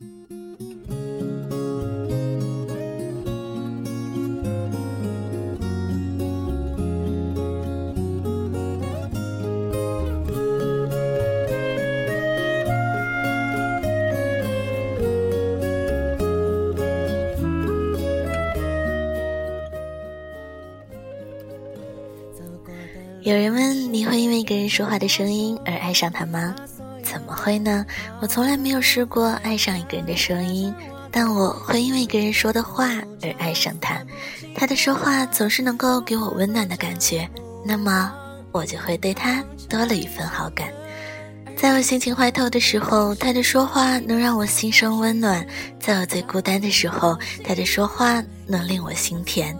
有人问你会因为一个人说话的声音而爱上他吗？怎么会呢？我从来没有试过爱上一个人的声音，但我会因为一个人说的话而爱上他。他的说话总是能够给我温暖的感觉，那么我就会对他多了一份好感。在我心情坏透的时候，他的说话能让我心生温暖；在我最孤单的时候，他的说话能令我心甜。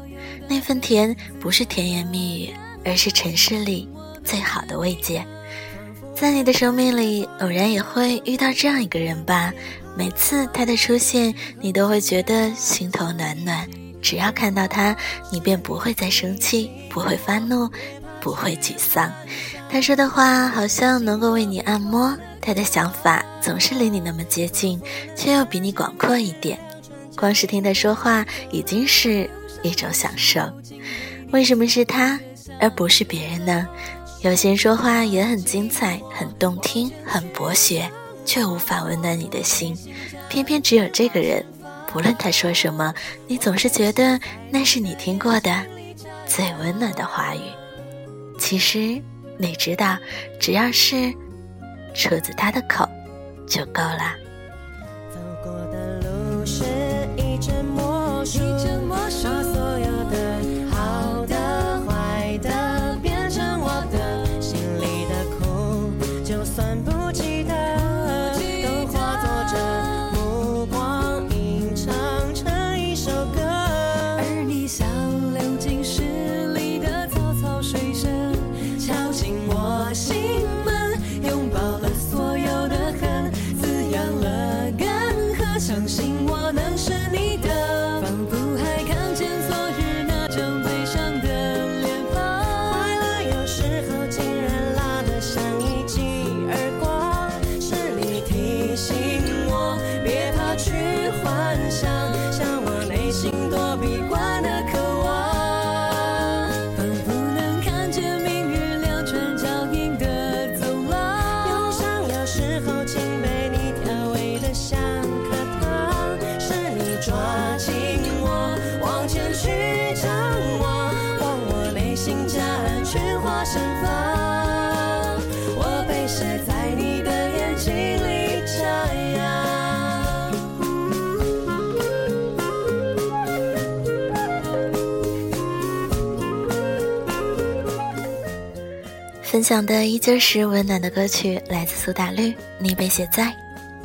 那份甜不是甜言蜜语。而是城市里最好的慰藉，在你的生命里偶然也会遇到这样一个人吧。每次他的出现，你都会觉得心头暖暖。只要看到他，你便不会再生气，不会发怒，不会沮丧。他说的话好像能够为你按摩，他的想法总是离你那么接近，却又比你广阔一点。光是听他说话已经是一种享受。为什么是他？而不是别人呢？有些人说话也很精彩、很动听、很博学，却无法温暖你的心。偏偏只有这个人，不论他说什么，你总是觉得那是你听过的最温暖的话语。其实你知道，只要是出自他的口，就够了。分享的依旧是温暖的歌曲，来自苏打绿，你被写在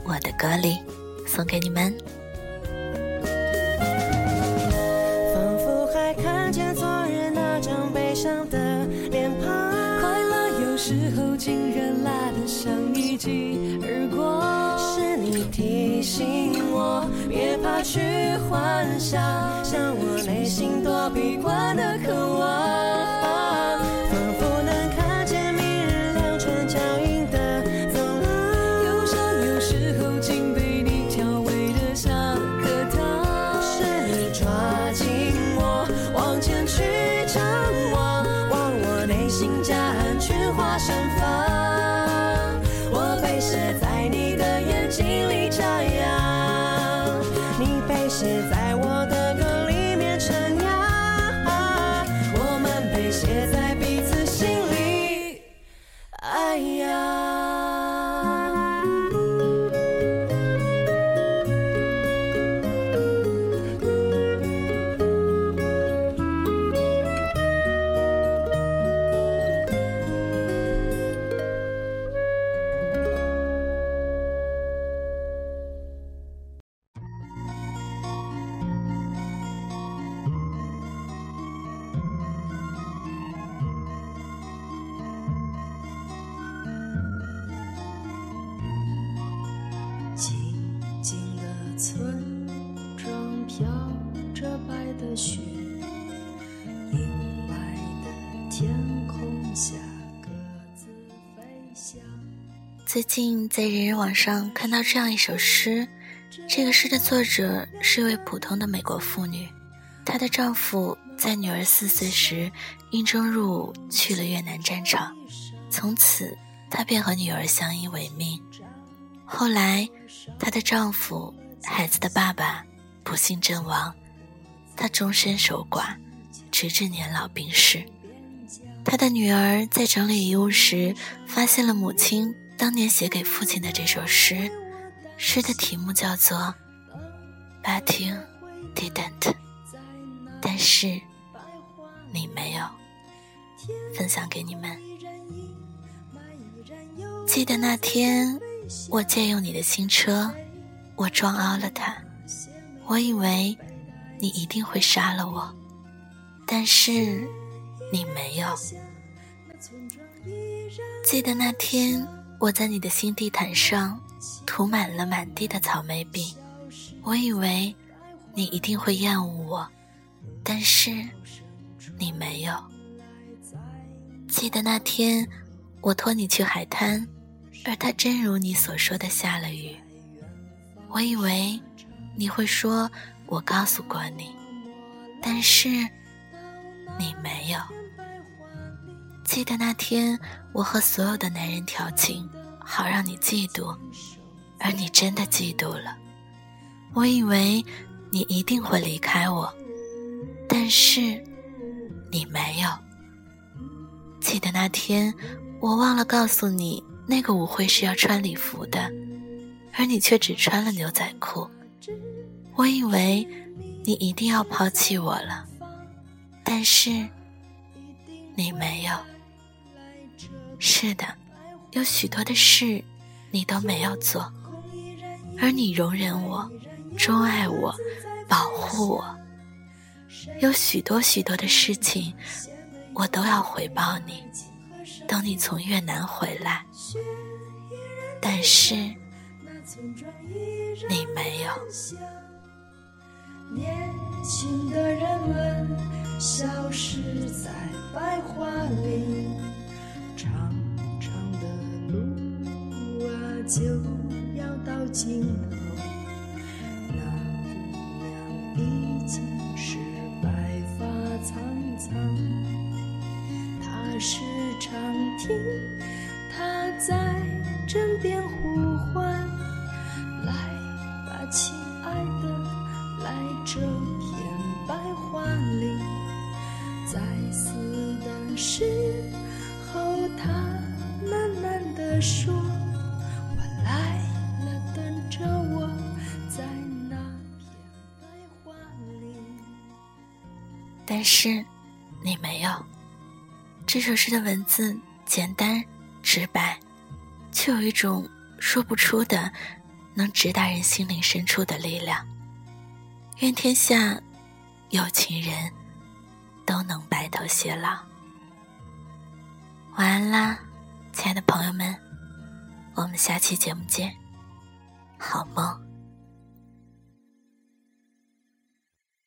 我的歌里，送给你们。仿佛还看见昨日那张悲伤的脸庞，快乐有时候竟然来得像一记而过。是你提醒我，别怕去幻想，向我内心躲避惯的渴望。写在我最近在人人网上看到这样一首诗，这个诗的作者是一位普通的美国妇女，她的丈夫在女儿四岁时应征入伍去了越南战场，从此她便和女儿相依为命。后来，她的丈夫、孩子的爸爸不幸阵亡，他终身守寡，直至年老病逝。他的女儿在整理遗物时，发现了母亲当年写给父亲的这首诗。诗的题目叫做《But You Didn't》，但是你没有。分享给你们。记得那天，我借用你的新车，我撞凹了它。我以为你一定会杀了我，但是你没有。记得那天，我在你的新地毯上。涂满了满地的草莓饼，我以为你一定会厌恶我，但是你没有。记得那天我托你去海滩，而它真如你所说的下了雨，我以为你会说我告诉过你，但是你没有。记得那天我和所有的男人调情，好让你嫉妒。而你真的嫉妒了，我以为你一定会离开我，但是你没有。记得那天，我忘了告诉你，那个舞会是要穿礼服的，而你却只穿了牛仔裤。我以为你一定要抛弃我了，但是你没有。是的，有许多的事你都没有做。而你容忍我，钟爱我，保护我，有许多许多的事情，我都要回报你。等你从越南回来，但是你没有。年轻的人们消失在白桦林，长长的路啊，就要。到尽头，这片白桦林。”在死的时候，他喃喃地说。但是，你没有。这首诗的文字简单直白，却有一种说不出的、能直达人心灵深处的力量。愿天下有情人都能白头偕老。晚安啦，亲爱的朋友们，我们下期节目见，好梦。